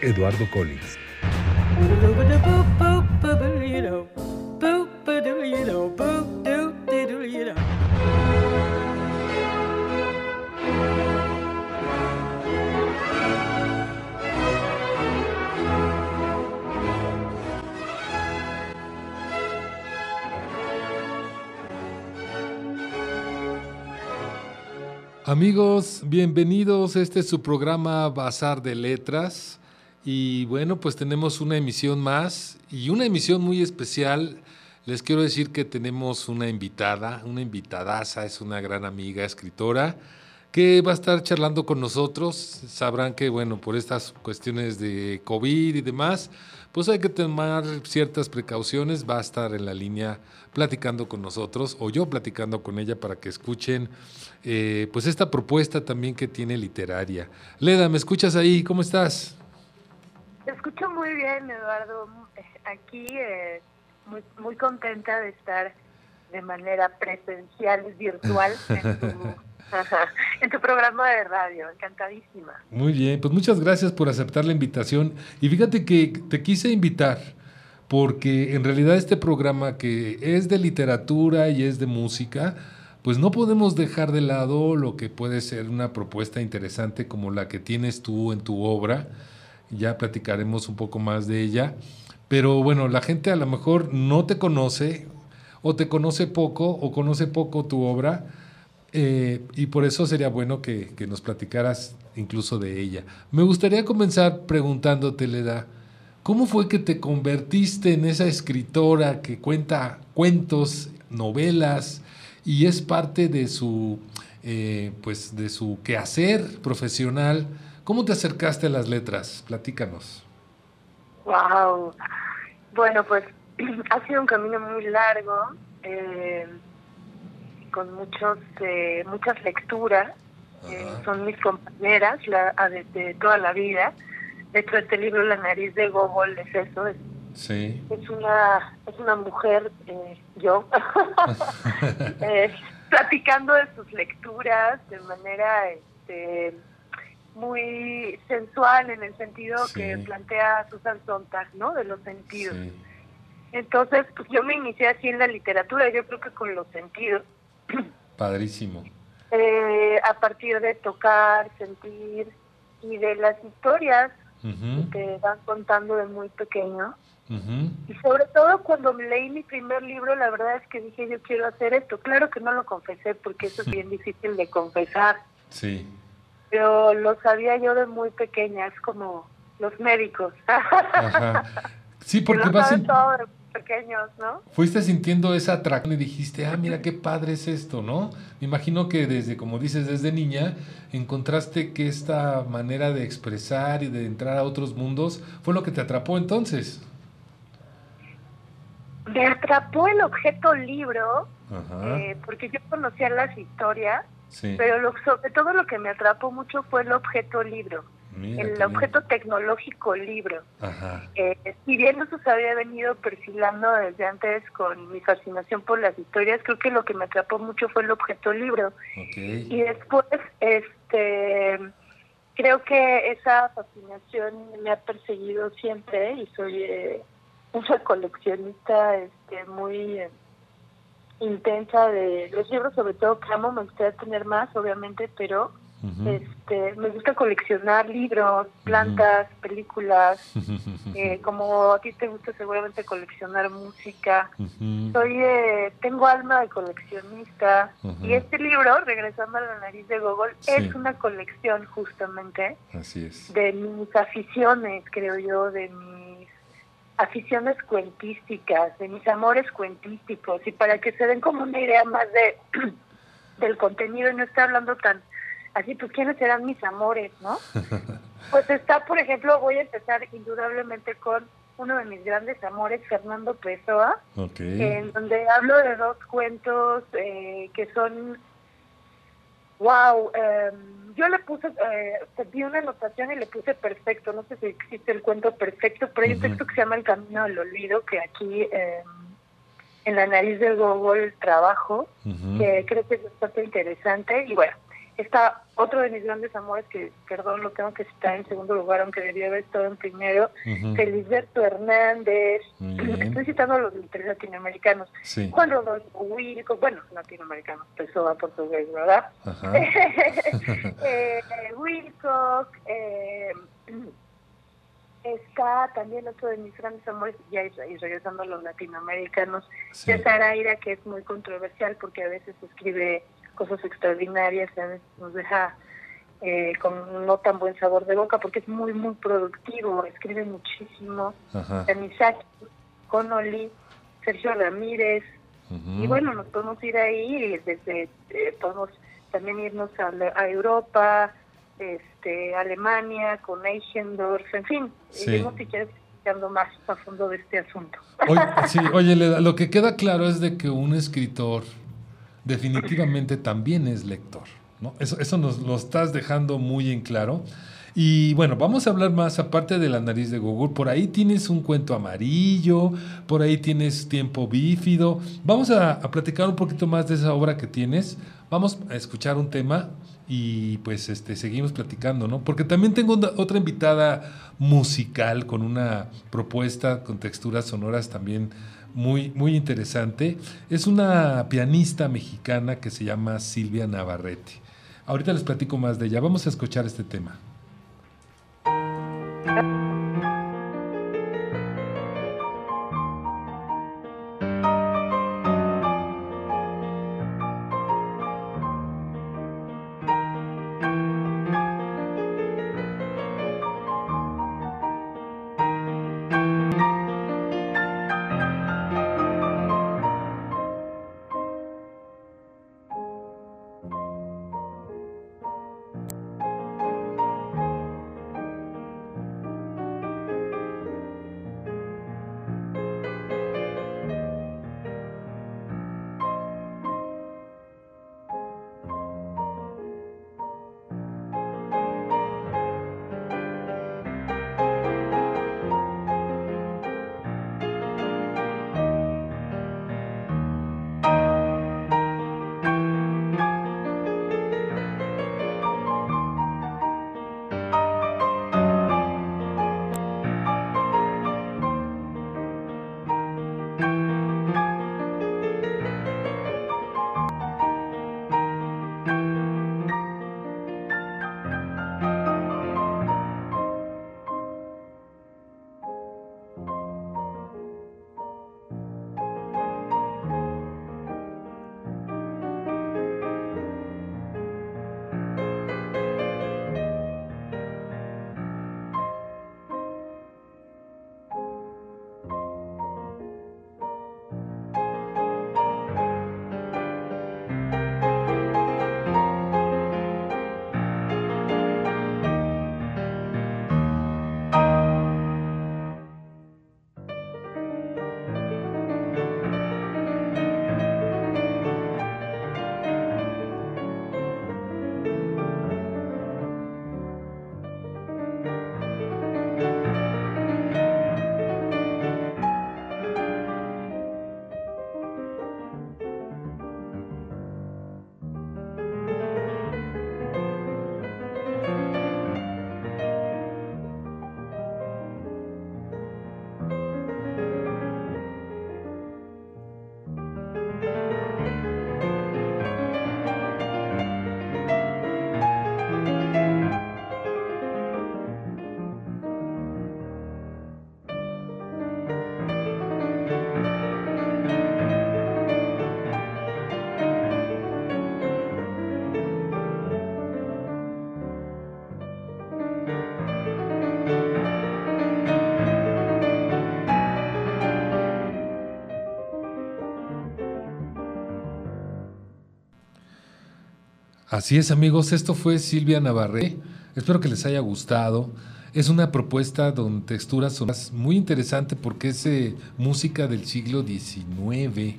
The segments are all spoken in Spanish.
Eduardo Collins. Amigos, bienvenidos. Este es su programa Bazar de Letras. Y bueno, pues tenemos una emisión más y una emisión muy especial. Les quiero decir que tenemos una invitada, una invitadaza, es una gran amiga, escritora, que va a estar charlando con nosotros. Sabrán que, bueno, por estas cuestiones de COVID y demás, pues hay que tomar ciertas precauciones. Va a estar en la línea platicando con nosotros o yo platicando con ella para que escuchen eh, pues esta propuesta también que tiene literaria. Leda, ¿me escuchas ahí? ¿Cómo estás? Te escucho muy bien, Eduardo. Aquí eh, muy, muy contenta de estar de manera presencial, virtual, en tu, en tu programa de radio. Encantadísima. Muy bien, pues muchas gracias por aceptar la invitación. Y fíjate que te quise invitar porque en realidad este programa que es de literatura y es de música, pues no podemos dejar de lado lo que puede ser una propuesta interesante como la que tienes tú en tu obra. Ya platicaremos un poco más de ella. Pero bueno, la gente a lo mejor no te conoce o te conoce poco o conoce poco tu obra. Eh, y por eso sería bueno que, que, nos platicaras incluso de ella. Me gustaría comenzar preguntándote, Leda, ¿cómo fue que te convertiste en esa escritora que cuenta cuentos, novelas, y es parte de su, eh, pues de su quehacer profesional. ¿Cómo te acercaste a las letras? Platícanos. Wow. Bueno, pues ha sido un camino muy largo, eh, con muchos, eh, muchas lecturas. son mis compañeras la, de, toda la vida. De hecho, este libro, La nariz de Gogol, es eso, es Sí. Es una, es una mujer, eh, yo, eh, platicando de sus lecturas de manera este, muy sensual en el sentido que plantea Susan Sontag, ¿no? De los sentidos. Entonces, pues yo me inicié así en la literatura, yo creo que con los sentidos. Padrísimo. Eh, a partir de tocar, sentir y de las historias que van contando de muy pequeño. Y sobre todo cuando leí mi primer libro, la verdad es que dije, yo quiero hacer esto. Claro que no lo confesé porque eso es bien difícil de confesar. Sí. Pero lo sabía yo de muy pequeña, es como los médicos. Sí, porque vas todo pequeños, ¿no? Fuiste sintiendo esa atracción y dijiste, ah, mira qué padre es esto, ¿no? Me imagino que desde, como dices, desde niña, encontraste que esta manera de expresar y de entrar a otros mundos fue lo que te atrapó entonces me atrapó el objeto libro, eh, porque yo conocía las historias, pero lo, sobre todo lo que me atrapó mucho fue el objeto libro, el objeto tecnológico libro. Eh, si bien eso se había venido perfilando desde antes con mi fascinación por las historias, creo que lo que me atrapó mucho fue el objeto libro. Y después, este creo que esa fascinación me ha perseguido siempre y soy eh, una coleccionista este, muy eh, intensa de los libros, sobre todo que amo, me gustaría tener más, obviamente, pero este, me gusta coleccionar libros, plantas, películas, eh, como a ti te gusta seguramente coleccionar música. Soy, eh, tengo alma de coleccionista y este libro, regresando a la nariz de Google, es una colección justamente Así es. de mis aficiones, creo yo, de mi aficiones cuentísticas, de mis amores cuentísticos, y para que se den como una idea más de del contenido y no esté hablando tan así, pues quiénes serán mis amores, ¿no? Pues está, por ejemplo, voy a empezar indudablemente con uno de mis grandes amores, Fernando Pessoa, en donde hablo de dos cuentos eh, que son, wow, em, yo le puse, eh, di una anotación y le puse perfecto, no sé si existe el cuento perfecto, pero hay un texto que se llama El Camino del Olvido, que aquí em, en la nariz del Google trabajo, que creo que es bastante interesante, y bueno, Está otro de mis grandes amores, que perdón, lo tengo que citar en segundo lugar, aunque debería haber estado en primero, Felisberto Hernández, estoy citando a los latinoamericanos, Juan Rodolfo Wilco, bueno, latinoamericanos, eso va portugués, ¿verdad? eh, Wilcock, eh, está también otro de mis grandes amores, ya y regresando a los latinoamericanos, César Aira, que es muy controversial porque a veces escribe cosas extraordinarias, nos deja eh, con no tan buen sabor de boca porque es muy, muy productivo, escribe muchísimo. Misaki, Connolly, Sergio Ramírez, y bueno, nos podemos ir ahí, desde, eh, podemos también irnos a, Europa, este, Alemania, con Eichendorf, en fin, sí. si quieres más a fondo de este asunto. Oye, sí, oye, lo que queda claro es de que un escritor definitivamente también es lector. ¿no? Eso, eso nos lo estás dejando muy en claro. Y bueno, vamos a hablar más aparte de la nariz de Google. Por ahí tienes un cuento amarillo, por ahí tienes tiempo bífido. Vamos a, platicar un poquito más de esa obra que tienes. Vamos a escuchar un tema y pues este, seguimos platicando, ¿no? Porque también tengo otra invitada musical con una propuesta con texturas sonoras también muy, muy interesante. Es una pianista mexicana que se llama Silvia Navarrete. Ahorita les platico más de ella. Vamos a escuchar este tema. Así es, amigos, esto fue Silvia Navarrete Espero que les haya gustado. Es una propuesta donde texturas son muy interesante porque es eh, música del siglo XIX.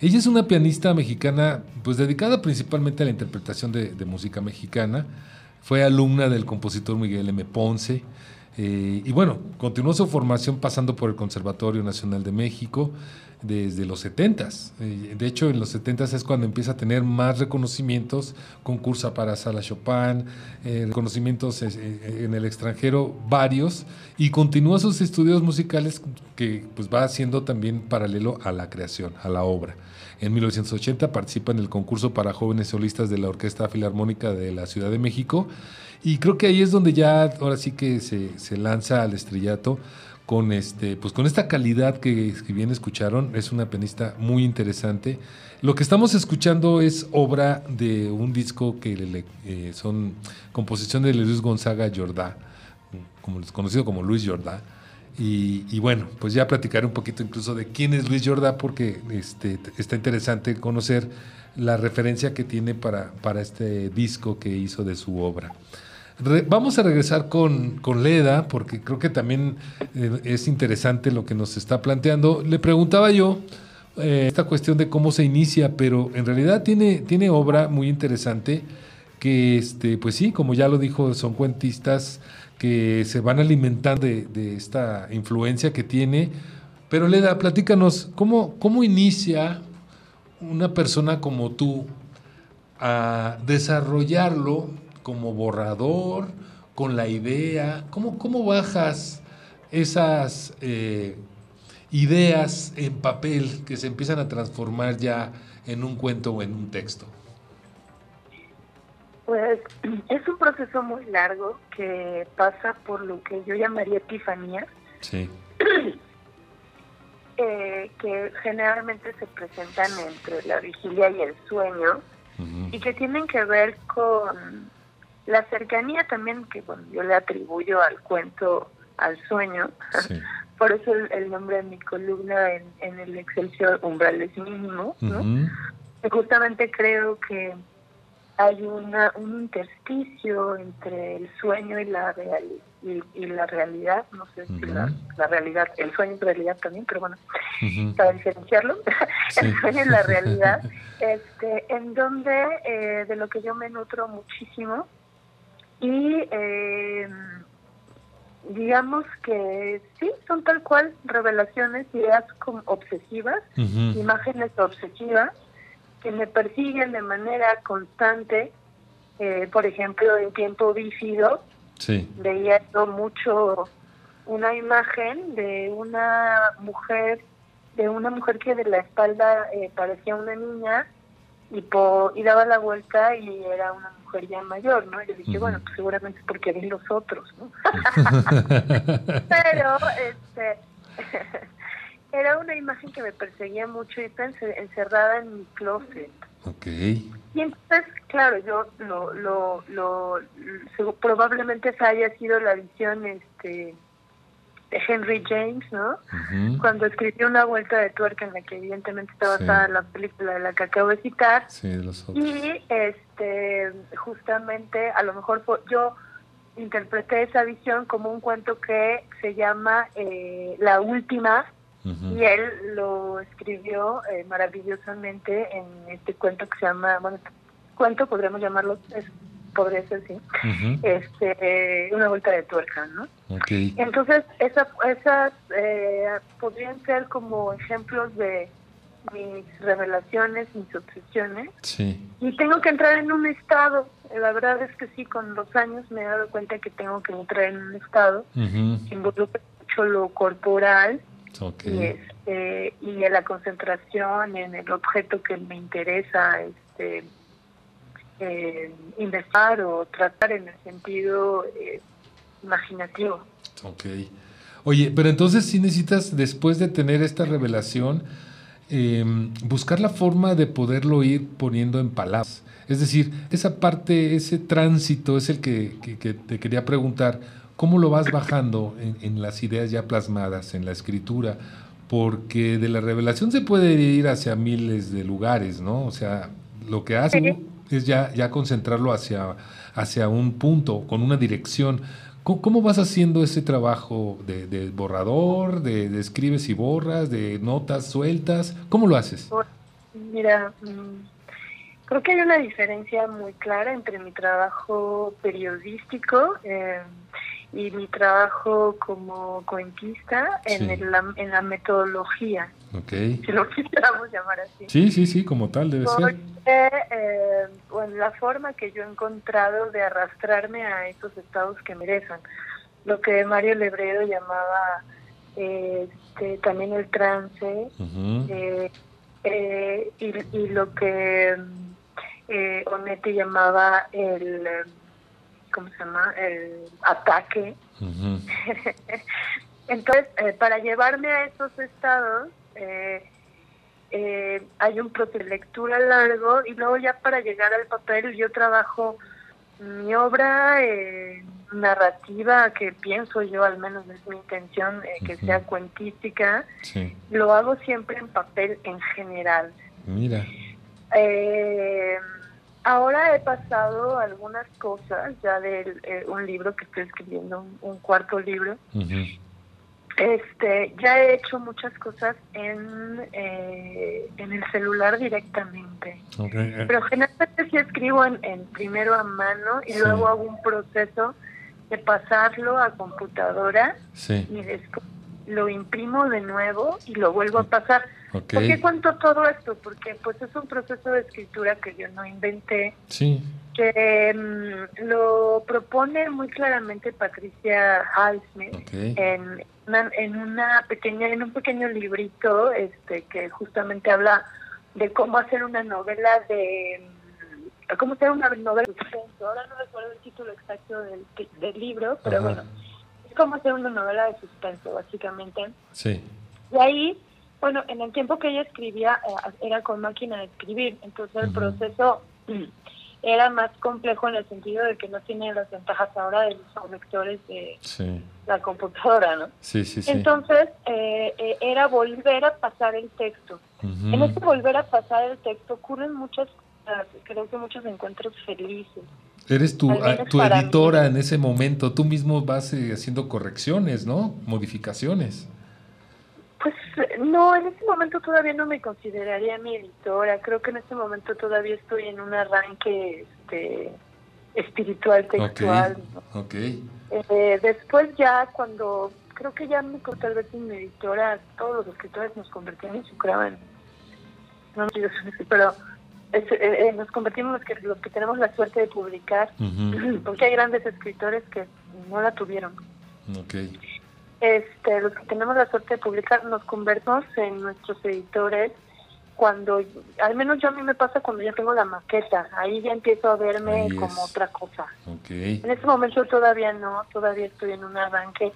Ella es una pianista mexicana, pues dedicada principalmente a la interpretación de, de música mexicana. Fue alumna del compositor Miguel M. Ponce. Eh, y bueno, continuó su formación pasando por el Conservatorio Nacional de México desde los 70 eh, de hecho, en los 70 es cuando empieza a tener más reconocimientos, concursa para Sala Chopin, eh, reconocimientos en el extranjero varios, y continúa sus estudios musicales que pues, va haciendo también paralelo a la creación, a la obra. En 1980 participa en el concurso para jóvenes solistas de la Orquesta Filarmónica de la Ciudad de México y creo que ahí es donde ya ahora sí que se, se lanza al estrellato con este, pues con esta calidad que, bien escucharon, es una pianista muy interesante. Lo que estamos escuchando es obra de un disco que eh, son composición de Luis Gonzaga Jordá, como, conocido como Luis Jordá. Y, y, bueno, pues ya platicaré un poquito incluso de quién es Luis Jordá, porque este, está interesante conocer la referencia que tiene para, para este disco que hizo de su obra vamos a regresar con, Leda, porque creo que también eh, es interesante lo que nos está planteando. Le preguntaba yo eh, esta cuestión de cómo se inicia, pero en realidad tiene, tiene obra muy interesante que, este, pues sí, como ya lo dijo, son cuentistas que se van alimentando de, de esta influencia que tiene. Pero Leda, platícanos, ¿cómo, ¿cómo inicia una persona como tú a desarrollarlo como borrador, con la idea? ¿Cómo, cómo bajas esas eh, ideas en papel que se empiezan a transformar ya en un cuento o en un texto? Pues es un proceso muy largo que pasa por lo que yo llamaría epifanía. Sí. Eh, que generalmente se presentan entre la vigilia y el sueño y que tienen que ver con la cercanía también que bueno, yo le atribuyo al cuento, al sueño, por eso el, nombre de mi columna en, en el Excelsior Umbrales Mínimo, ¿no? justamente creo que hay una, un intersticio entre el sueño y la y, la realidad, no sé si la, realidad, el sueño y realidad también, pero bueno, para diferenciarlo, el sueño y la realidad, este, en donde eh, de lo que yo me nutro muchísimo y eh, digamos que sí, son tal cual revelaciones, ideas como obsesivas, imágenes obsesivas que me persiguen de manera constante. Eh, por ejemplo, en tiempo bífido, veía yo mucho una imagen de una mujer, de una mujer que de la espalda eh, parecía una niña y, po, y daba la vuelta y era una mujer ya mayor, ¿no? Y yo dije, bueno, pues seguramente porque vi los otros, ¿no? Pero, este, era una imagen que me perseguía mucho y estaba encerrada en mi closet. Ok. Y entonces, claro, yo lo, lo, lo, probablemente esa haya sido la visión, este, de Henry James, ¿no? Cuando escribió una vuelta de tuerca en la que evidentemente está basada la película de la que acabo de citar. Sí, de los otros. Y este, justamente, a lo mejor yo interpreté esa visión como un cuento que se llama eh, La Última, y él lo escribió eh, maravillosamente en este cuento que se llama, bueno, cuento podríamos llamarlo, es podría ser, sí, este, una vuelta de tuerca, ¿no? Entonces, esa, esas eh, podrían ser como ejemplos de mis revelaciones, mis obsesiones. Sí. Y tengo que entrar en un estado. La verdad es que sí, con los años me he dado cuenta que tengo que entrar en un estado que involucra mucho lo corporal y, este, y la concentración en el objeto que me interesa, este eh, investigar o tratar en el sentido eh, imaginativo. Ok. Oye, pero entonces sí necesitas, después de tener esta revelación, em, buscar la forma de poderlo ir poniendo en palabras. Es decir, esa parte, ese tránsito es el que, te quería preguntar, ¿cómo lo vas bajando en, en, las ideas ya plasmadas, en la escritura? Porque de la revelación se puede ir hacia miles de lugares, ¿no? O sea, lo que hace es ya, ya concentrarlo hacia, hacia un punto, con una dirección. ¿Cómo, vas haciendo ese trabajo de, borrador, de, escribes y borras, de notas sueltas? ¿Cómo lo haces? Mira, mm, creo que hay una diferencia muy clara entre mi trabajo periodístico eh, y mi trabajo como cuentista en, el, en la metodología. Okay. Si lo quisiéramos llamar así. Sí, sí, sí, como tal debe ser. Eh, bueno, la forma que yo he encontrado de arrastrarme a esos estados que merecen. Lo que Mario Lebredo llamaba este, también el trance, eh, eh, y, lo que eh, Onetti llamaba el ¿cómo se llama? El ataque. Entonces, eh, para llevarme a esos estados, eh, eh, hay un proceso de lectura largo y luego ya para llegar al papel yo trabajo mi obra narrativa, que pienso yo, al menos es mi intención, que sea cuentística, lo hago siempre en papel en general. Mira. Eh, Ahora he pasado algunas cosas ya de eh, un libro que estoy escribiendo, un, cuarto libro. Este, ya he hecho muchas cosas en, eh, en el celular directamente. Pero generalmente sí escribo en, primero a mano y luego hago un proceso de pasarlo a computadora y después lo imprimo de nuevo y lo vuelvo a pasar. ¿Por qué cuento todo esto? Porque pues es un proceso de escritura que yo no inventé. Sí. Que mm, lo propone muy claramente Patricia Highsmith en, una, en una pequeña en un pequeño librito este que justamente habla de cómo hacer una novela de mm, cómo hacer una novela de Ahora no recuerdo el título exacto del, del libro, pero bueno, es como hacer una novela de suspenso, básicamente. Sí. Y ahí bueno, en el tiempo que ella escribía eh, era con máquina de escribir, entonces el proceso era más complejo en el sentido de que no tiene las ventajas ahora de los lectores de la computadora, ¿no? Sí, sí, sí. Entonces eh, eh, era volver a pasar el texto. En este volver a pasar el texto ocurren muchas creo que muchos encuentros felices. Eres tu, ah, tu editora en ese momento, tú mismo vas haciendo correcciones, ¿no? Modificaciones. No, en este momento todavía no me consideraría mi editora. Creo que en este momento todavía estoy en un arranque este, espiritual, textual. Okay. Eh, después ya cuando creo que ya me tal vez mi editora, todos los escritores nos convertimos, en, no pero eh, eh, nos convertimos los que, los que tenemos la suerte de publicar, porque hay grandes escritores que no la tuvieron. Okay este, los que tenemos la suerte de publicar nos convertimos en nuestros editores cuando, al menos yo a mí me pasa cuando ya tengo la maqueta, ahí ya empiezo a verme como otra cosa. En este momento todavía no, todavía estoy en un arranque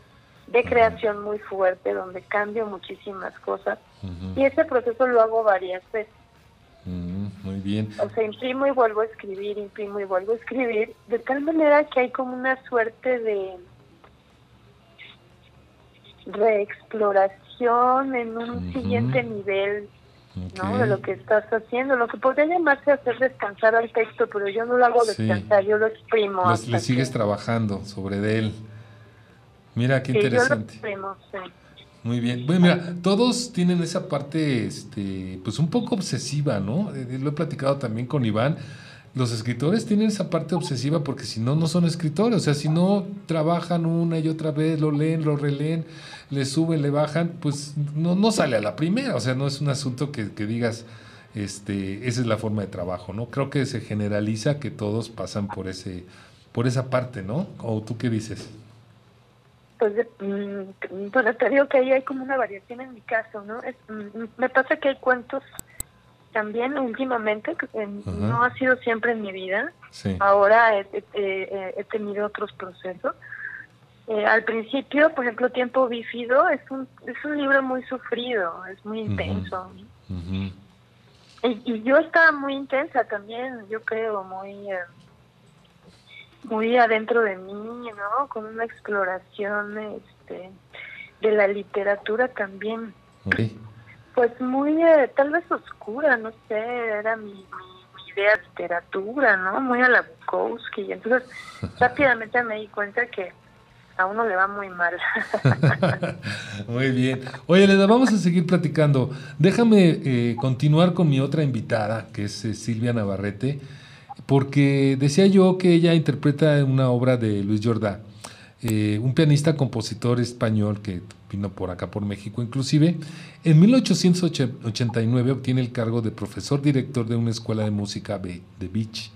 de creación muy fuerte donde cambio muchísimas cosas y ese proceso lo hago varias veces. muy bien. O sea, imprimo y vuelvo a escribir, imprimo y vuelvo a escribir, de tal manera que hay como una suerte de reexploración en un siguiente nivel ¿no? de lo que estás haciendo, lo que podría llamarse hacer descansar al texto, pero yo no lo hago descansar, yo lo exprimo. le sigues trabajando sobre él. Mira, qué interesante. Muy bien. Bueno, mira, todos tienen esa parte, este, pues un poco obsesiva, ¿no? Eh, lo he platicado también con Iván los escritores tienen esa parte obsesiva porque si no, no son escritores. O sea, si no trabajan una y otra vez, lo leen, lo releen, le suben, le bajan, pues no, no sale a la primera. O sea, no es un asunto que, digas, este, esa es la forma de trabajo, ¿no? Creo que se generaliza que todos pasan por ese, por esa parte, ¿no? ¿O tú qué dices? Pues mm, te digo que ahí hay como una variación en mi caso, ¿no? Mm, me pasa que hay cuentos también últimamente, no ha sido siempre en mi vida, ahora he, tenido otros procesos. Eh, al principio, por ejemplo, Tiempo Bífido es un, es un libro muy sufrido, es muy intenso. y, yo estaba muy intensa también, yo creo, muy, eh, muy adentro de mí, ¿no? Con una exploración este, de la literatura también pues muy, eh, tal vez oscura, no sé, era mi, mi, ideas de literatura, ¿no? Muy a la Bukowski. Y entonces rápidamente me di cuenta que a uno le va muy mal. muy bien. Oye, Leda, vamos a seguir platicando. Déjame eh, continuar con mi otra invitada, que es eh, Silvia Navarrete, porque decía yo que ella interpreta una obra de Luis Jordá, eh, un pianista compositor español que vino por acá, por México inclusive. En 1889 obtiene el cargo de profesor director de una escuela de música de Beach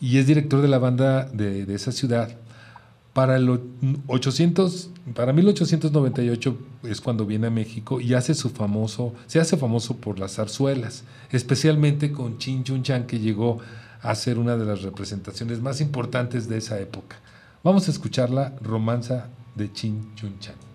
y es director de la banda de, de esa ciudad. Para, el 800, para 1898 es cuando viene a México y hace su famoso, se hace famoso por las zarzuelas, especialmente con Chin Chun Chan, que llegó a ser una de las representaciones más importantes de esa época. Vamos a escuchar la romanza de Chin Chun Chan.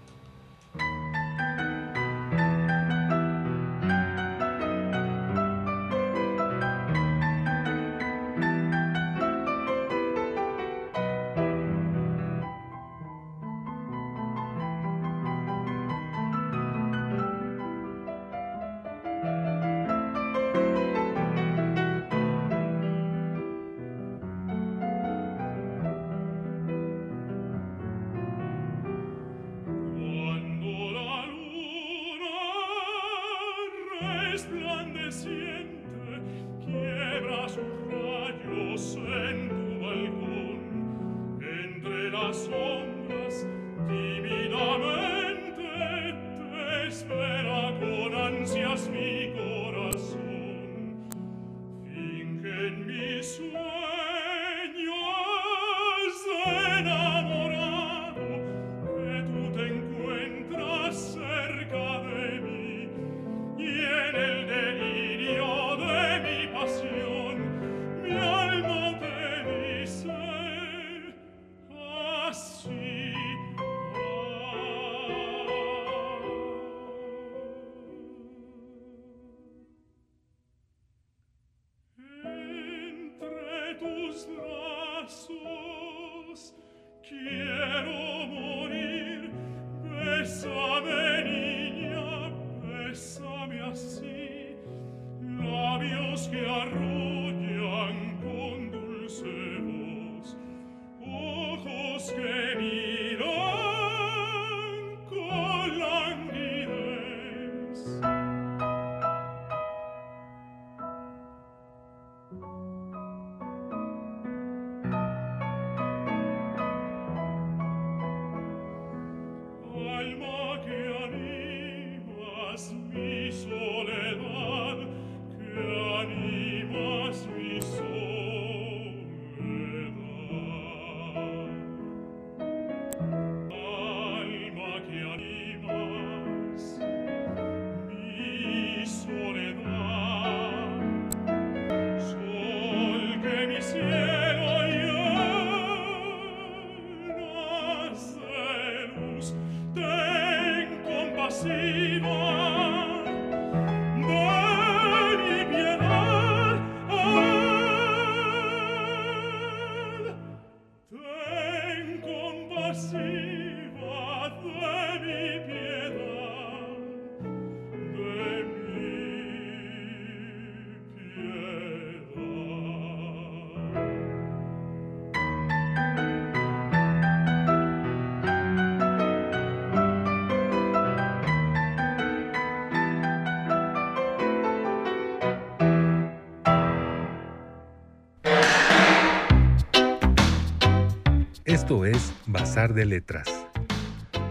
De Letras.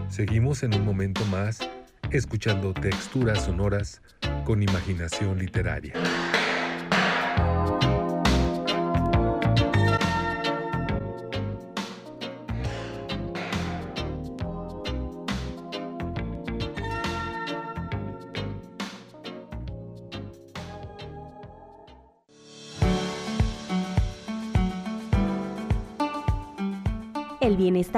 Seguimos en un momento más escuchando texturas sonoras con imaginación literaria.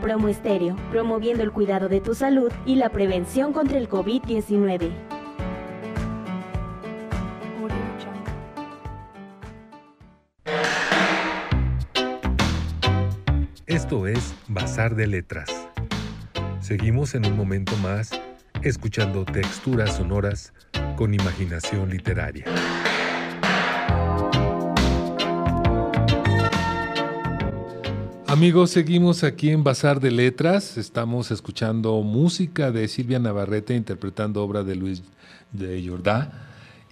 Promo Estéreo, promoviendo el cuidado de tu salud y la prevención contra el COVID-19. Esto es Bazar de Letras. Seguimos en un momento más escuchando texturas sonoras con imaginación literaria. Amigos, seguimos aquí en Bazar de Letras. Estamos escuchando música de Silvia Navarrete interpretando obra de Luis de Jordá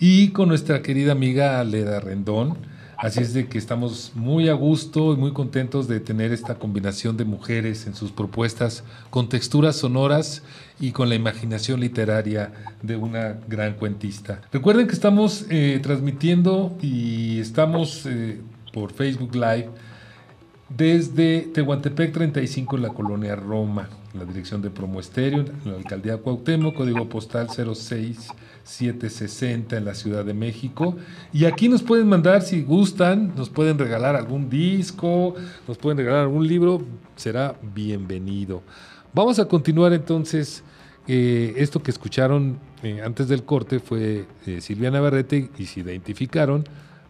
y con nuestra querida amiga Leda Rendón. Así es de que estamos muy a gusto y muy contentos de tener esta combinación de mujeres en sus propuestas con texturas sonoras y con la imaginación literaria de una gran cuentista. Recuerden que estamos eh, transmitiendo y estamos eh, por Facebook Live desde Tehuantepec 35 en la colonia Roma, la dirección de Promo Estéreo, en la alcaldía Cuauhtémoc, código postal 06760 en la Ciudad de México. Y aquí nos pueden mandar, si gustan, nos pueden regalar algún disco, nos pueden regalar algún libro, será bienvenido. Vamos a continuar entonces. Eh, esto que escucharon eh, antes del corte fue eh, Silvia Navarrete y si identificaron,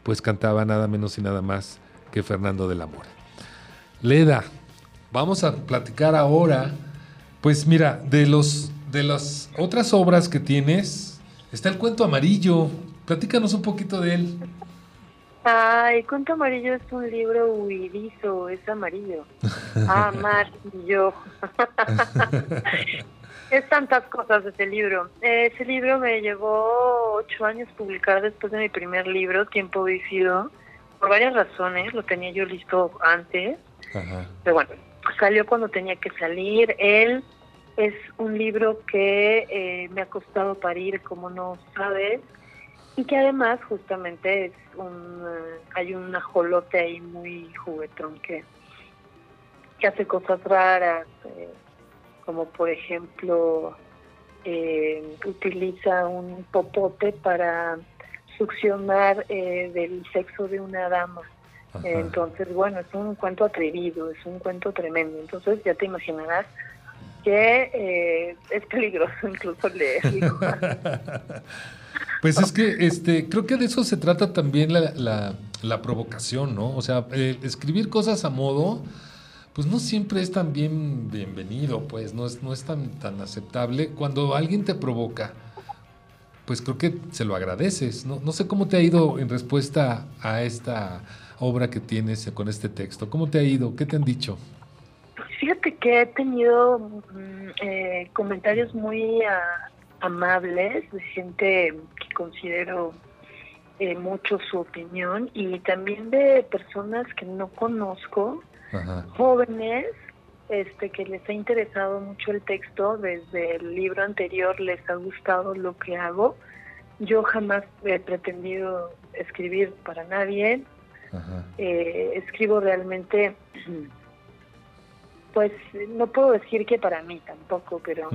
pues cantaba nada menos y nada más que Fernando de la Mora. Leda, vamos a platicar ahora, pues mira, de los de las otras obras que tienes, está el cuento amarillo. Platícanos un poquito de él. Ay, Cuento Amarillo es un libro huidizo, es amarillo. Amarillo. es tantas cosas ese libro. Ese libro me llevó ocho años publicar después de mi primer libro, Tiempo Vivido, por varias razones. Lo tenía yo listo antes pero bueno, salió cuando tenía que salir. Él es un libro que eh, me ha costado parir, como no sabes, y que además justamente es un, eh, hay un ajolote ahí muy juguetón que, que hace cosas raras, eh, como por ejemplo utiliza un popote para succionar del sexo de una dama. Entonces, bueno, es un cuento atrevido, es un cuento tremendo. Entonces, ya te imaginarás que eh, es peligroso incluso leerlo. pues es que este, creo que de eso se trata también la, la, provocación, ¿no? O sea, escribir cosas a modo, pues no siempre es tan bien bienvenido, pues no es, no es tan, tan aceptable. Cuando alguien te provoca, pues creo que se lo agradeces. No, no sé cómo te ha ido en respuesta a esta obra que tienes con este texto. ¿Cómo te ha ido? ¿Qué te han dicho? Fíjate que he tenido mm, eh, comentarios muy ah, amables de gente que considero eh, mucho su opinión y también de personas que no conozco, jóvenes, este que les ha interesado mucho el texto, desde el libro anterior les ha gustado lo que hago. Yo jamás he pretendido escribir para nadie, eh, escribo realmente, pues no puedo decir que para mí tampoco, pero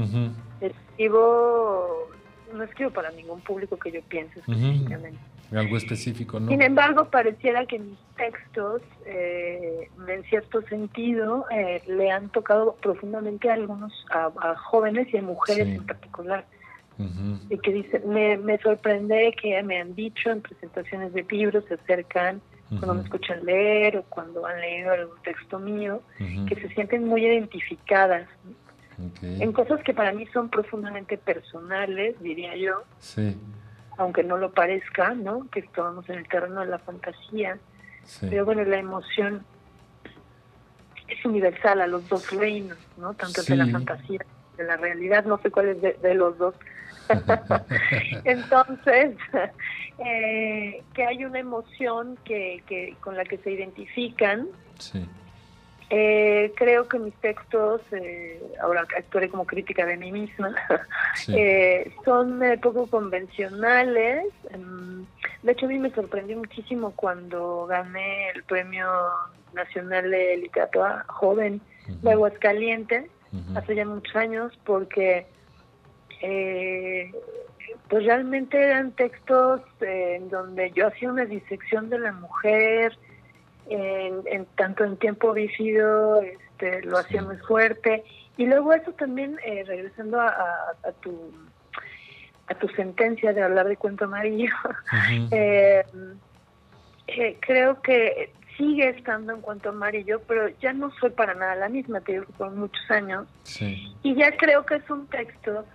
escribo, no escribo para ningún público que yo piense específicamente. Algo específico, ¿no? Sin embargo, pareciera que mis textos, eh, en cierto sentido, eh, le han tocado profundamente a algunos, a, jóvenes y a mujeres en particular. Y que dice, me, me sorprende que me han dicho en presentaciones de libros, se acercan cuando me escuchan leer o cuando han leído algún texto mío, que se sienten muy identificadas en cosas que para mí son profundamente personales, diría yo, aunque no lo parezca, ¿no? Que estamos en el terreno de la fantasía, pero bueno, la emoción es universal a los dos reinos, ¿no? Tanto de la fantasía de la realidad, no sé cuál es de los dos Entonces, eh, que hay una emoción que, que, con la que se identifican. Eh, creo que mis textos, eh, ahora actuaré como crítica de mí misma, eh, son poco convencionales. Em, de hecho, a mí me sorprendió muchísimo cuando gané el Premio Nacional de Literatura Joven de Aguascalientes, hace ya muchos años, porque pues realmente eran textos en donde yo hacía una disección de la mujer, en, tanto en tiempo vivido este, lo hacía muy fuerte. Y luego eso también eh, regresando a, tu a tu sentencia de hablar de cuento amarillo eh, eh, creo que sigue estando en cuento amarillo pero ya no soy para nada la misma te digo por muchos años. Y ya creo que es un texto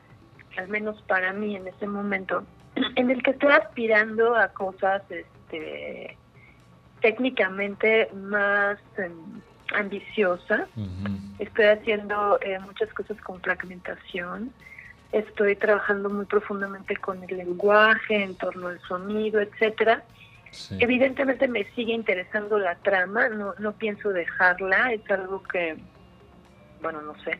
al menos para mí en ese momento en el que estoy aspirando a cosas este técnicamente más em, ambiciosa. Estoy haciendo eh, muchas cosas con fragmentación. Estoy trabajando muy profundamente con el lenguaje, en torno al sonido, etcétera. Evidentemente me sigue interesando la trama, no, no pienso dejarla, es algo que, bueno, no sé,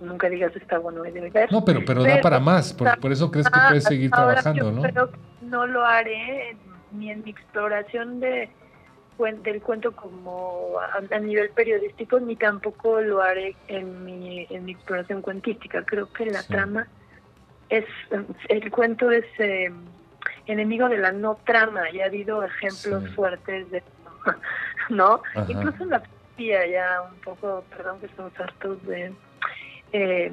nunca digas está bueno ver. No, pero, pero, da para más, por, eso crees que puedes seguir trabajando, ¿no? Pero no lo haré ni en mi exploración de, del cuento como a, nivel periodístico, ni tampoco lo haré en mi, en mi exploración cuentística. Creo que la trama es, el cuento es eh, enemigo de la no trama, y ha habido ejemplos fuertes de ¿no? Incluso en la poesía ya un poco, perdón que estamos hartos de eh,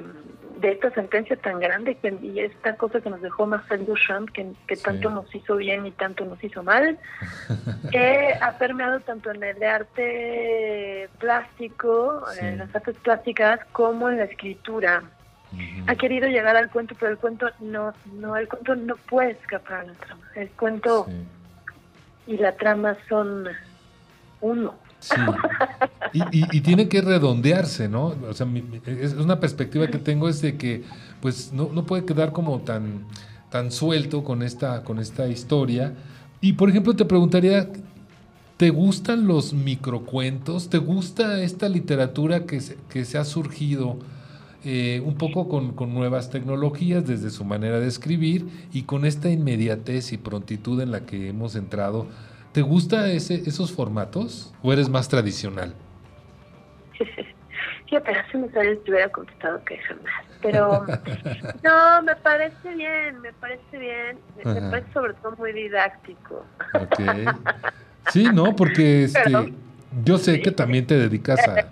de esta sentencia tan grande que, y esta cosa que nos dejó Marcel Duchamp, que, que tanto nos hizo bien y tanto nos hizo mal, que ha permeado tanto en el arte plástico, en las artes plásticas, como en la escritura. Ha querido llegar al cuento, pero el cuento no, no, el cuento no puede escapar a la trama. El cuento y la trama son uno. Sí. Y, tiene que redondearse, ¿no? O sea, es una perspectiva que tengo es de que, pues, no, no puede quedar como tan, tan suelto con esta, con esta historia. Y, por ejemplo, te preguntaría, ¿te gustan los microcuentos? ¿Te gusta esta literatura que se, que se ha surgido eh, un poco con, con, nuevas tecnologías desde su manera de escribir y con esta inmediatez y prontitud en la que hemos entrado? ¿Te gusta ese, esos formatos o eres más tradicional? Sí, pero años te hubiera contestado que jamás. Pero no, me parece bien, me parece bien. Me, parece sobre todo muy didáctico. Sí, no, porque este, yo sé que también te dedicas a...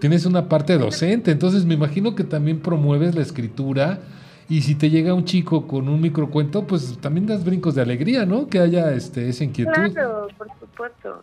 Tienes una parte docente, entonces me imagino que también promueves la escritura y si te llega un chico con un microcuento, pues también das brincos de alegría, ¿no? Que haya este, esa inquietud. Claro, por supuesto.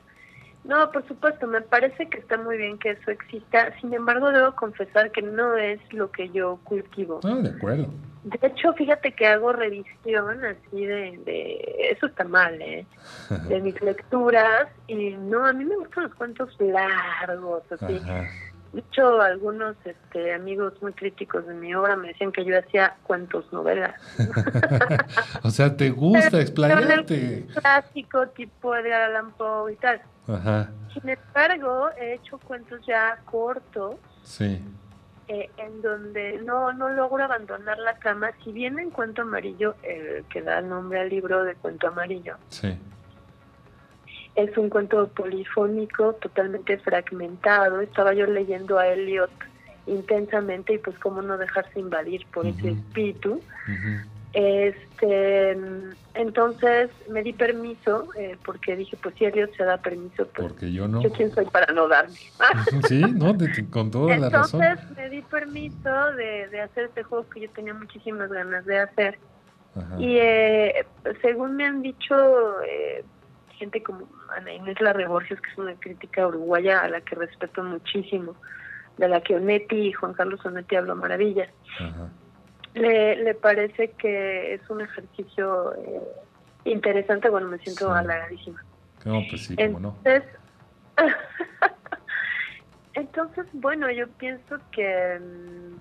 No, por supuesto, me parece que está muy bien que eso exista. Sin embargo, debo confesar que no es lo que yo cultivo. Ah, de acuerdo. De hecho, fíjate que hago revisión así de, de eso está mal, ¿eh? De mis lecturas y no, a mí me gustan los cuentos largos, así. Ajá. De hecho, algunos este, amigos muy críticos de mi obra me decían que yo hacía cuentos novelas. o sea, ¿te gusta explayarte? Clásico, tipo Edgar Allan Poe y tal. Ajá. Sin embargo, he hecho cuentos ya cortos. Sí. Eh, en donde no, no logro abandonar la cama. Si bien en Cuento Amarillo, el que da nombre al libro de Cuento Amarillo, sí es un cuento polifónico totalmente fragmentado. Estaba yo leyendo a Eliot intensamente y pues cómo no dejarse invadir por ese espíritu. Este, entonces me di permiso eh, porque dije, pues si Eliot se da permiso, pues porque yo no. Yo quién soy para no darme. sí, no, con toda la razón. Entonces me di permiso de, de hacer este juego que yo tenía muchísimas ganas de hacer. Y eh, según me han dicho, eh, gente como Ana Inés Larreborges, que es una crítica uruguaya a la que respeto muchísimo, de la que Onetti y Juan Carlos Onetti habló maravillas. Le, le parece que es un ejercicio eh, interesante, bueno, me siento halagadísima. No, pues sí, entonces, entonces, bueno, yo pienso que mm,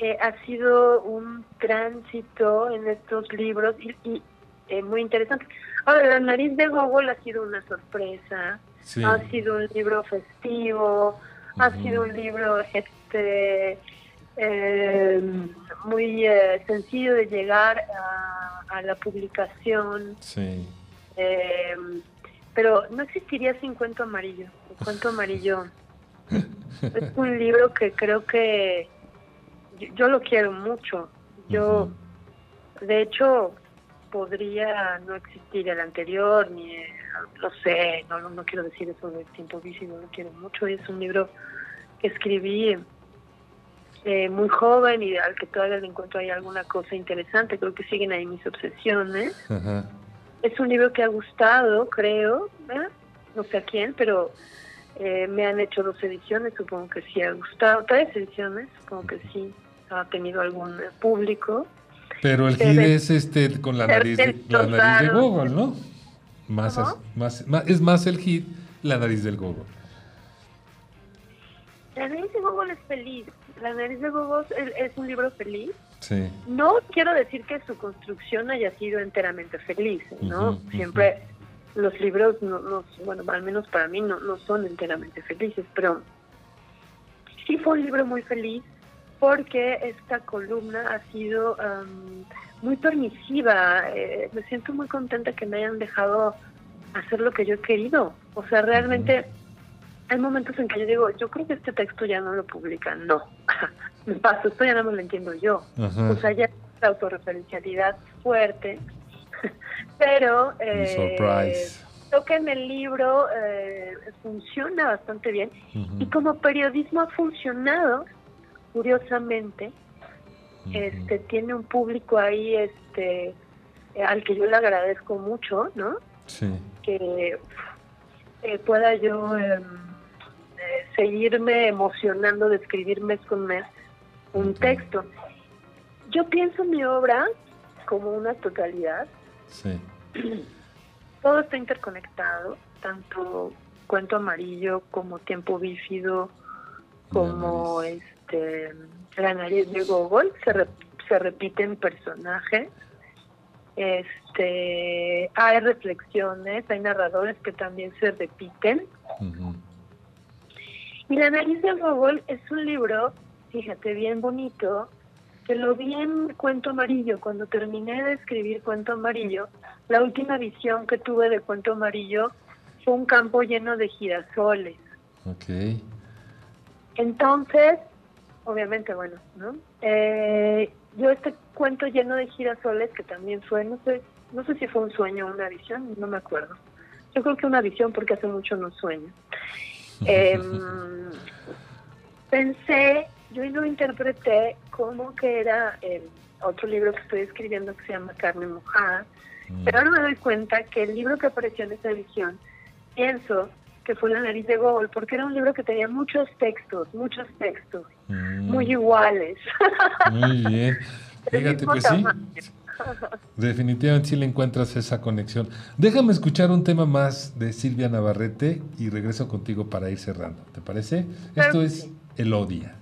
eh, ha sido un tránsito en estos libros y, y eh, muy interesante. Ahora, La nariz de Gogol ha sido una sorpresa, ha sido un libro festivo, Ha sido un libro este em, muy eh, sencillo de llegar a, la publicación. Sí. Em, pero no existiría sin Cuento Amarillo. El Cuento Amarillo es un libro que creo que yo, lo quiero mucho. Yo, de hecho, podría no existir el anterior, ni no sé, no, no, quiero decir eso de Tiempo Bici, no lo quiero mucho. Es un libro que escribí eh, muy joven y al que todavía le encuentro ahí alguna cosa interesante. Creo que siguen ahí mis obsesiones. Es un libro que ha gustado, creo, ¿eh? no sé a quién, pero eh, me han hecho dos ediciones, supongo que sí ha gustado. Tres ediciones, supongo que sí ha tenido algún público. Pero el hit es este con la nariz, de, la nariz de Google, ¿no? Más, más, es más el hit la nariz del Google. La nariz de Google es feliz. La nariz de Google es, un libro feliz. Sí. No quiero decir que su construcción haya sido enteramente feliz, ¿no? Siempre los libros, no, bueno, al menos para mí no, no son enteramente felices, pero sí fue un libro muy feliz porque esta columna ha sido muy permisiva. Eh, me siento muy contenta que me hayan dejado hacer lo que yo he querido. O sea, realmente hay momentos en que yo digo, yo creo que este texto ya no lo publican. No, me paso, esto ya no me lo entiendo yo. O sea, ya es autorreferencialidad fuerte, pero... Eh, Creo que en el libro eh, funciona bastante bien y como periodismo ha funcionado curiosamente, este tiene un público ahí este al que yo le agradezco mucho, ¿no? Que eh, pueda yo em, eh, seguirme emocionando de escribir mes con mes un texto. Yo pienso mi obra como una totalidad. Todo está interconectado, tanto cuento amarillo como tiempo bífido, como es este, la nariz de Gogol, se, se repiten personajes, este, hay reflexiones, hay narradores que también se repiten. Y La nariz de Gogol es un libro, fíjate, bien bonito, que lo vi en Cuento Amarillo. Cuando terminé de escribir Cuento Amarillo, la última visión que tuve de Cuento Amarillo fue un campo lleno de girasoles. Okay. Entonces, obviamente, bueno, ¿no? Eh, yo este cuento lleno de girasoles, que también fue, no sé, no sé si fue un sueño o una visión, no me acuerdo. Yo creo que una visión porque hace mucho no sueño. Em, pensé, yo lo interpreté como que era el otro libro que estoy escribiendo que se llama Carne Mojada, mm. pero ahora me doy cuenta que el libro que apareció en esa edición, pienso que fue La nariz de Gogol, porque era un libro que tenía muchos textos, muchos textos, mm. muy iguales. Muy bien. Fíjate, pues sí. Definitivamente sí le encuentras esa conexión. Déjame escuchar un tema más de Silvia Navarrete y regreso contigo para ir cerrando. ¿Te parece? Esto es El Odia.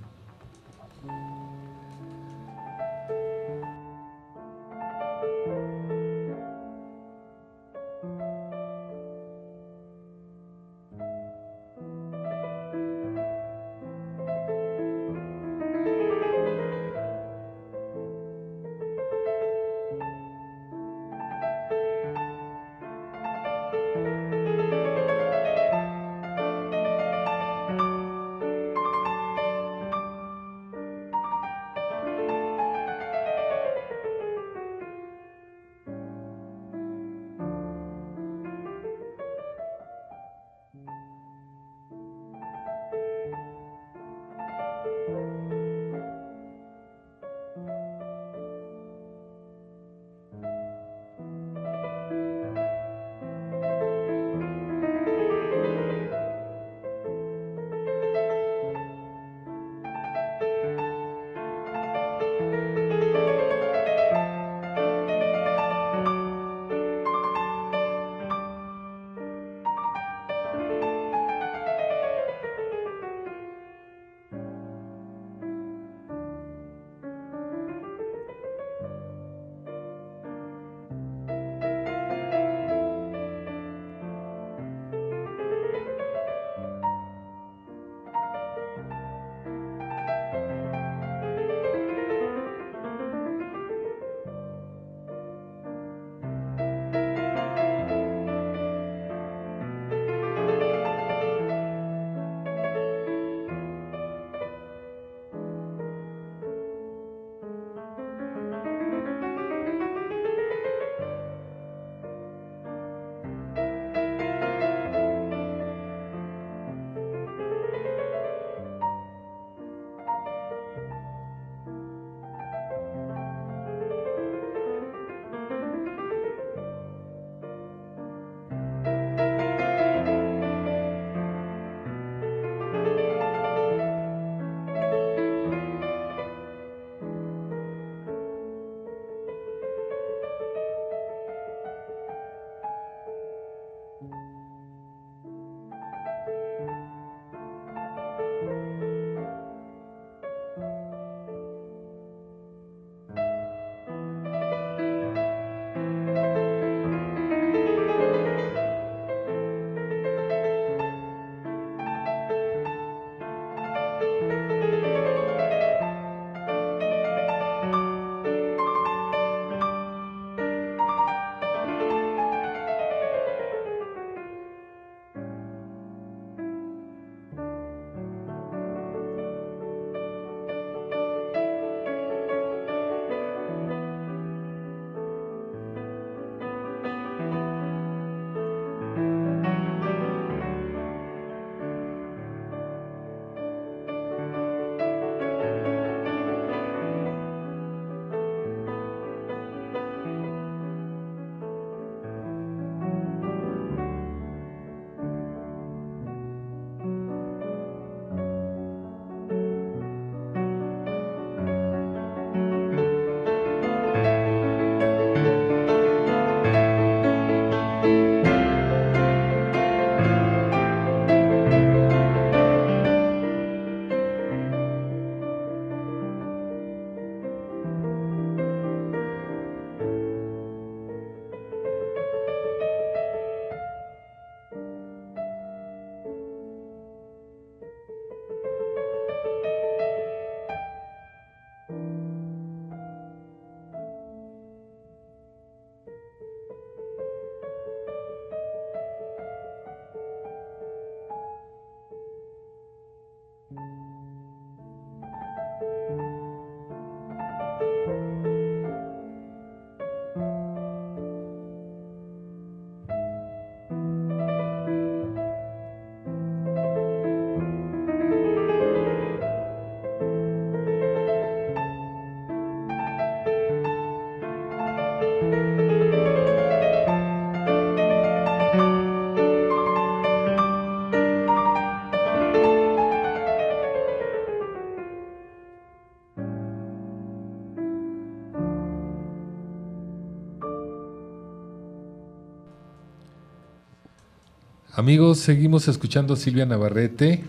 Amigos, seguimos escuchando a Silvia Navarrete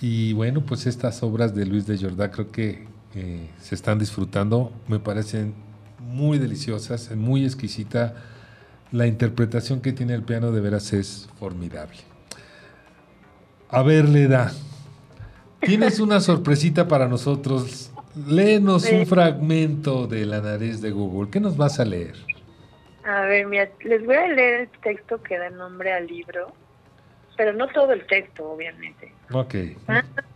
y bueno, pues estas obras de Luis de Jordá creo que eh, se están disfrutando, me parecen muy deliciosas, muy exquisita. La interpretación que tiene el piano de veras es formidable. A ver, Leda, tienes una sorpresita para nosotros. Léenos un fragmento de La nariz de Google. ¿Qué nos vas a leer? A ver, mira, les voy a leer el texto que da nombre al libro, pero no todo el texto, obviamente. Ok.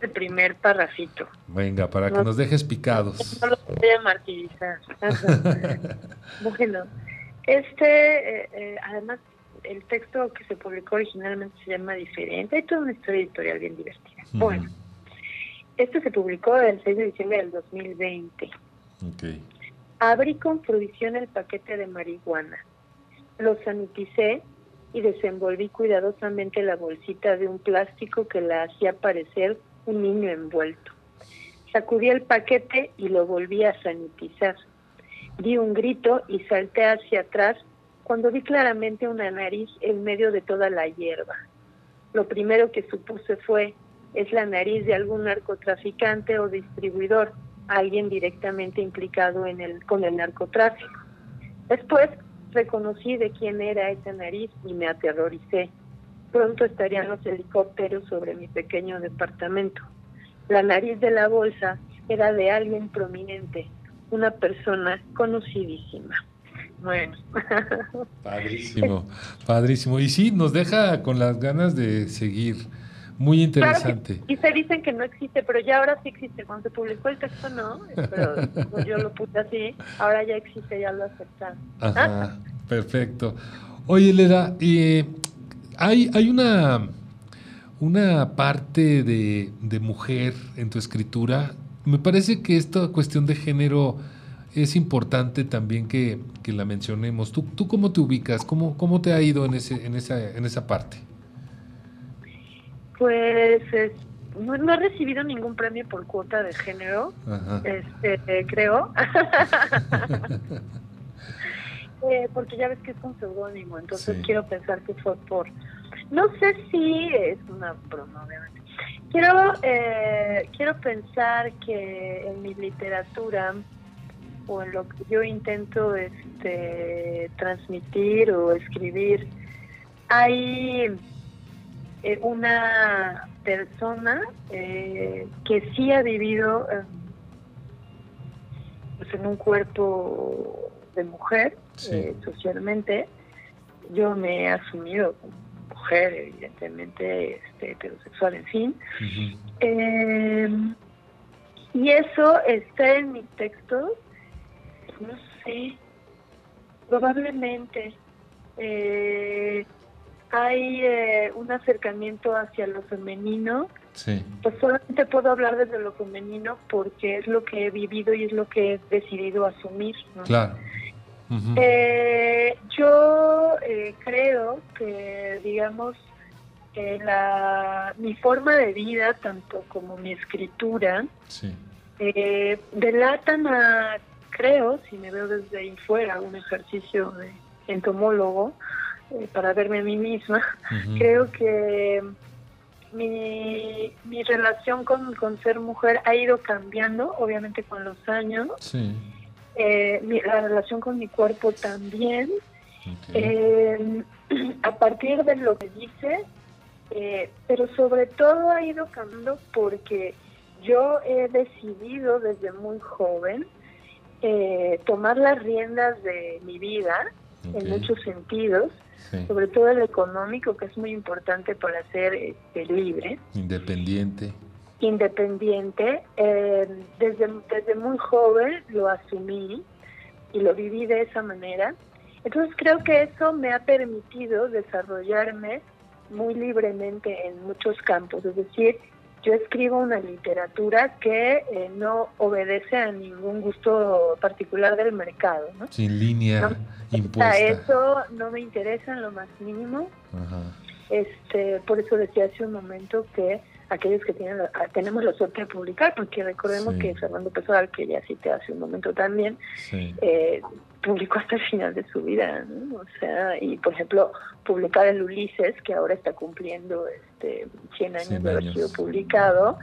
El primer parrafito. Venga, para que nos dejes picados. No lo voy a martirizar. bueno, este, eh, eh, además, el texto que se publicó originalmente se llama diferente. Hay toda una historia editorial bien divertida. Bueno, este se publicó el 6 de diciembre del 2020. Ok. Abrí con fruición el paquete de marihuana. Lo saniticé y desenvolví cuidadosamente la bolsita de un plástico que la hacía parecer un niño envuelto. Sacudí el paquete y lo volví a sanitizar. Di un grito y salté hacia atrás cuando vi claramente una nariz en medio de toda la hierba. Lo primero que supuse fue, es la nariz de algún narcotraficante o distribuidor, alguien directamente implicado en el, con el narcotráfico. Después reconocí de quién era esa nariz y me aterroricé. Pronto estarían los helicópteros sobre mi pequeño departamento. La nariz de la bolsa era de alguien prominente, una persona conocidísima. Bueno. Padrísimo, padrísimo. Y sí, nos deja con las ganas de seguir. Muy interesante. y se dicen que no existe, pero ya ahora sí existe. Cuando se publicó el texto no, pero yo lo puse así, ahora ya existe, ya lo aceptaron. Ajá, perfecto. Oye, Leda, eh, hay, hay una, una parte de, de mujer en tu escritura. Me parece que esta cuestión de género es importante también que, que, la mencionemos. ¿Tú, ¿Tú cómo te ubicas? ¿Cómo, cómo te ha ido en, ese, en, esa, en esa parte? Pues no, he recibido ningún premio por cuota de género, este creo. eh, porque ya ves que es un seudónimo, entonces quiero pensar que fue por... No sé si es una broma, obviamente. Quiero, eh, quiero pensar que en mi literatura o en lo que yo intento este, transmitir o escribir, hay eh, una persona eh, que sí ha vivido eh, pues en un cuerpo de mujer socialmente. Yo me he asumido como mujer, evidentemente, este, heterosexual, en fin. y eso está en mi texto no sé, probablemente. Eh, hay eh, un acercamiento hacia lo femenino. Sí. Pues solamente puedo hablar desde lo femenino porque es lo que he vivido y es lo que he decidido asumir. Claro. Eh, yo eh, creo que, digamos, la, mi forma de vida, tanto como mi escritura, sí. delatan a, creo, si me veo desde ahí fuera, un ejercicio de entomólogo, eh, para verme a mí misma. Creo que mi, mi relación con, con, ser mujer ha ido cambiando, obviamente con los años. Eh, la relación con mi cuerpo también. Eh, a partir de lo que dice, pero sobre todo ha ido cambiando porque yo he decidido desde muy joven tomar las riendas de mi vida en muchos sentidos sobre todo el económico, que es muy importante para ser este, libre. Independiente. Independiente. Eh, desde, desde muy joven lo asumí y lo viví de esa manera. Entonces creo que eso me ha permitido desarrollarme muy libremente en muchos campos, es decir, yo escribo una literatura que eh, no obedece a ningún gusto particular del mercado. ¿no? Sin línea impuesta. Eso no me interesa en lo más mínimo. Este, por eso decía hace un momento que aquellos que tienen ah, tenemos la suerte de publicar, porque recordemos que Fernando Pessoa, que ya cité hace un momento también, eh, publicó hasta el final de su vida, ¿no? O sea, y por ejemplo, publicar el Ulises, que ahora está cumpliendo este 100 años de haber sido publicado,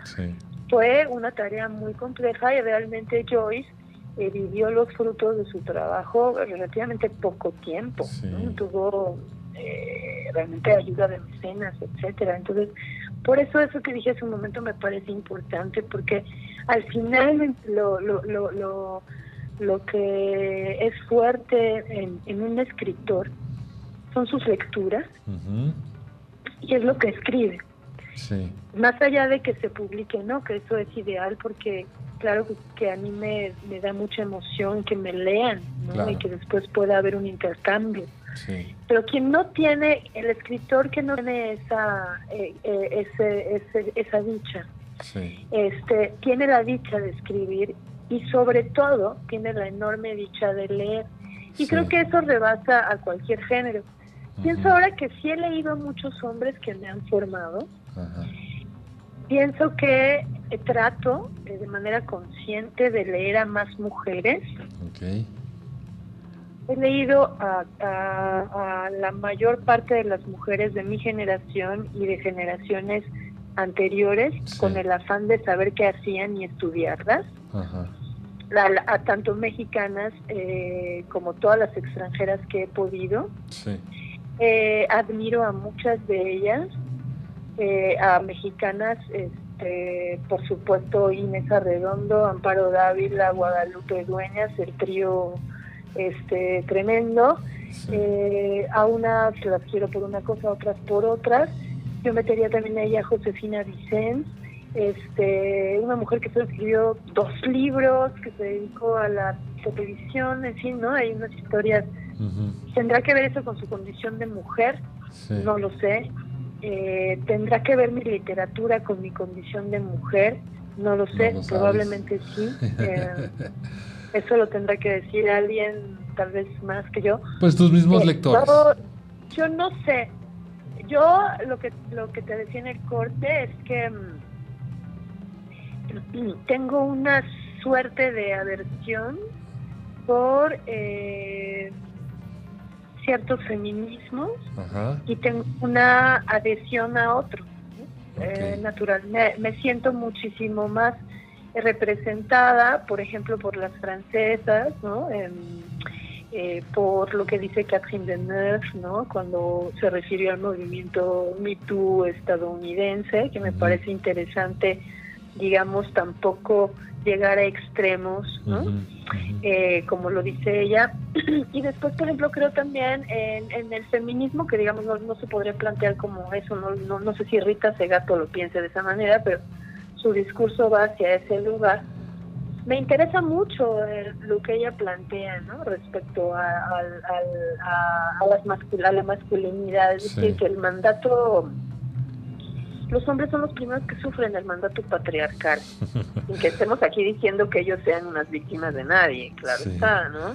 fue una tarea muy compleja y realmente Joyce eh, vivió los frutos de su trabajo relativamente poco tiempo, tuvo eh, realmente ayuda de mecenas, etcétera. Entonces, por eso eso que dije hace un momento me parece importante, porque al final lo, lo, lo, lo, que es fuerte en, un escritor son sus lecturas y es lo que escribe. Más allá de que se publique, ¿no? Que eso es ideal porque claro que, a mí me, da mucha emoción que me lean, ¿no? Y que después pueda haber un intercambio. Pero quien no tiene, el escritor que no tiene esa, eh, eh, ese, esa dicha, este, tiene la dicha de escribir y sobre todo tiene la enorme dicha de leer. Y creo que eso rebasa a cualquier género. Pienso ahora que sí he leído a muchos hombres que me han formado. Pienso que trato eh, de manera consciente de leer a más mujeres. He leído a, la mayor parte de las mujeres de mi generación y de generaciones anteriores con el afán de saber qué hacían y estudiarlas. A tanto mexicanas eh, como todas las extranjeras que he podido. Eh, admiro a muchas de ellas, eh, a mexicanas, este, por supuesto Inés Arredondo, Amparo Dávila, Guadalupe Dueñas, el trío este tremendo. a unas las quiero por una cosa, otras por otras yo metería también a ella Josefina Vicens, este, una mujer que solo escribió dos libros, que se dedicó a la televisión, en fin, ¿no? Hay unas historias. ¿Tendrá que ver eso con su condición de mujer? No lo sé. Eh, ¿Tendrá que ver mi literatura con mi condición de mujer? No lo sé, probablemente sí. Eh, eso lo tendrá que decir alguien tal vez más que yo. Pues tus mismos eh, lectores. yo no sé, yo lo que lo que te decía en el corte es que mm, tengo una suerte de aversión por eh, ciertos feminismos y tengo una adhesión a otros. Eh, natural, me, siento muchísimo más representada, por ejemplo, por las francesas, ¿no? Eh, por lo que dice Catherine Deneuve, ¿no? Cuando se refirió al movimiento Me Too estadounidense, que me parece interesante, digamos, tampoco llegar a extremos, ¿no? Eh, como lo dice ella. y después, por ejemplo, creo también en, el feminismo, que digamos no, se podría plantear como eso, no, no, no sé si Rita Segato lo piense de esa manera, pero su discurso va hacia ese lugar me interesa mucho lo que ella plantea ¿no? respecto a, a, las la masculinidad, es decir, que el mandato, los hombres son los primeros que sufren el mandato patriarcal, sin que estemos aquí diciendo que ellos sean unas víctimas de nadie, claro está, ¿no?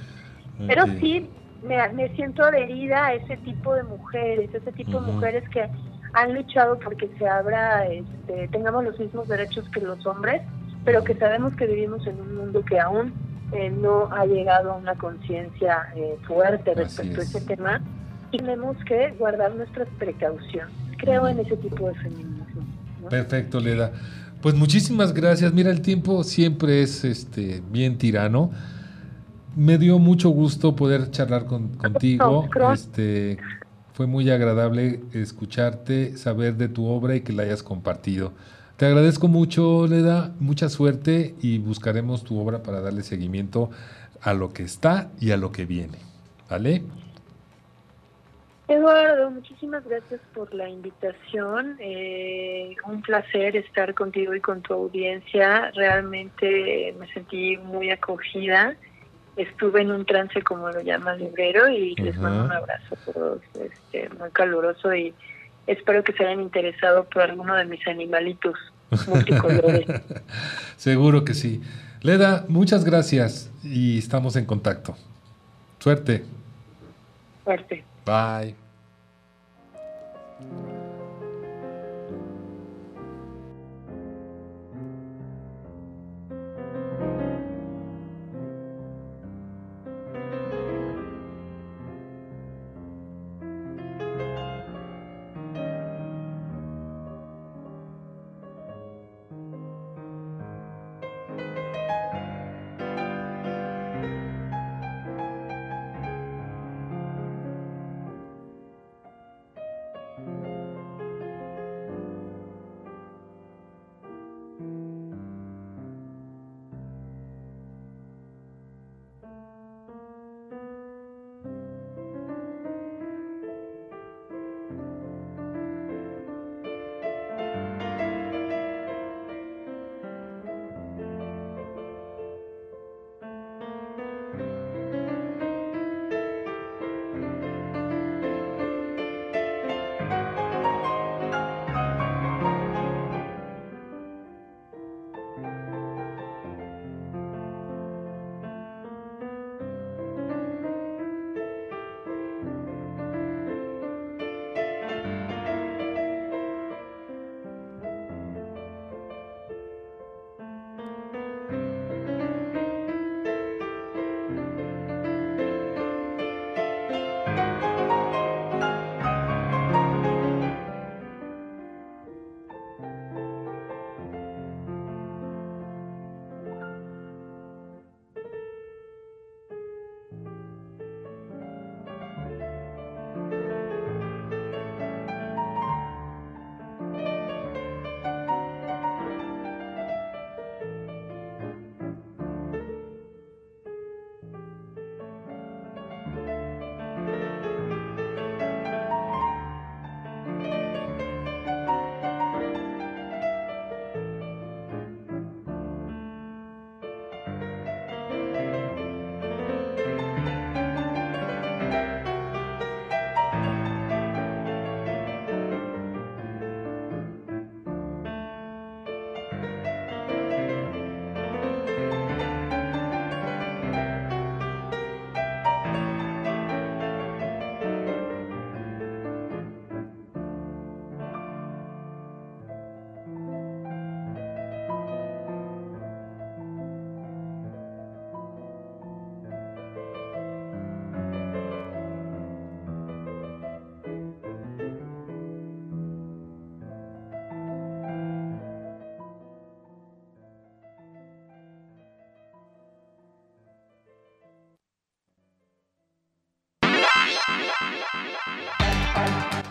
Pero sí, me, me, siento adherida a ese tipo de mujeres, ese tipo de mujeres que han luchado porque se abra, este, tengamos los mismos derechos que los hombres pero que sabemos que vivimos en un mundo que aún eh, no ha llegado a una conciencia eh, fuerte respecto a ese tema. Y tenemos que guardar nuestras precauciones. Creo en ese tipo de feminismo. Perfecto, Leda. Pues muchísimas gracias. Mira, el tiempo siempre es este bien tirano. Me dio mucho gusto poder charlar contigo. Este, fue muy agradable escucharte, saber de tu obra y que la hayas compartido. Te agradezco mucho, Leda, mucha suerte y buscaremos tu obra para darle seguimiento a lo que está y a lo que viene. ¿Vale? Eduardo, muchísimas gracias por la invitación. Eh, un placer estar contigo y con tu audiencia. Realmente me sentí muy acogida. Estuve en un trance, como lo llama el librero, y les mando un abrazo a todos, este, muy caluroso y espero que se hayan interesado por alguno de mis animalitos multicolores. Seguro que sí. Leda, muchas gracias y estamos en contacto. Suerte. Suerte. Bye.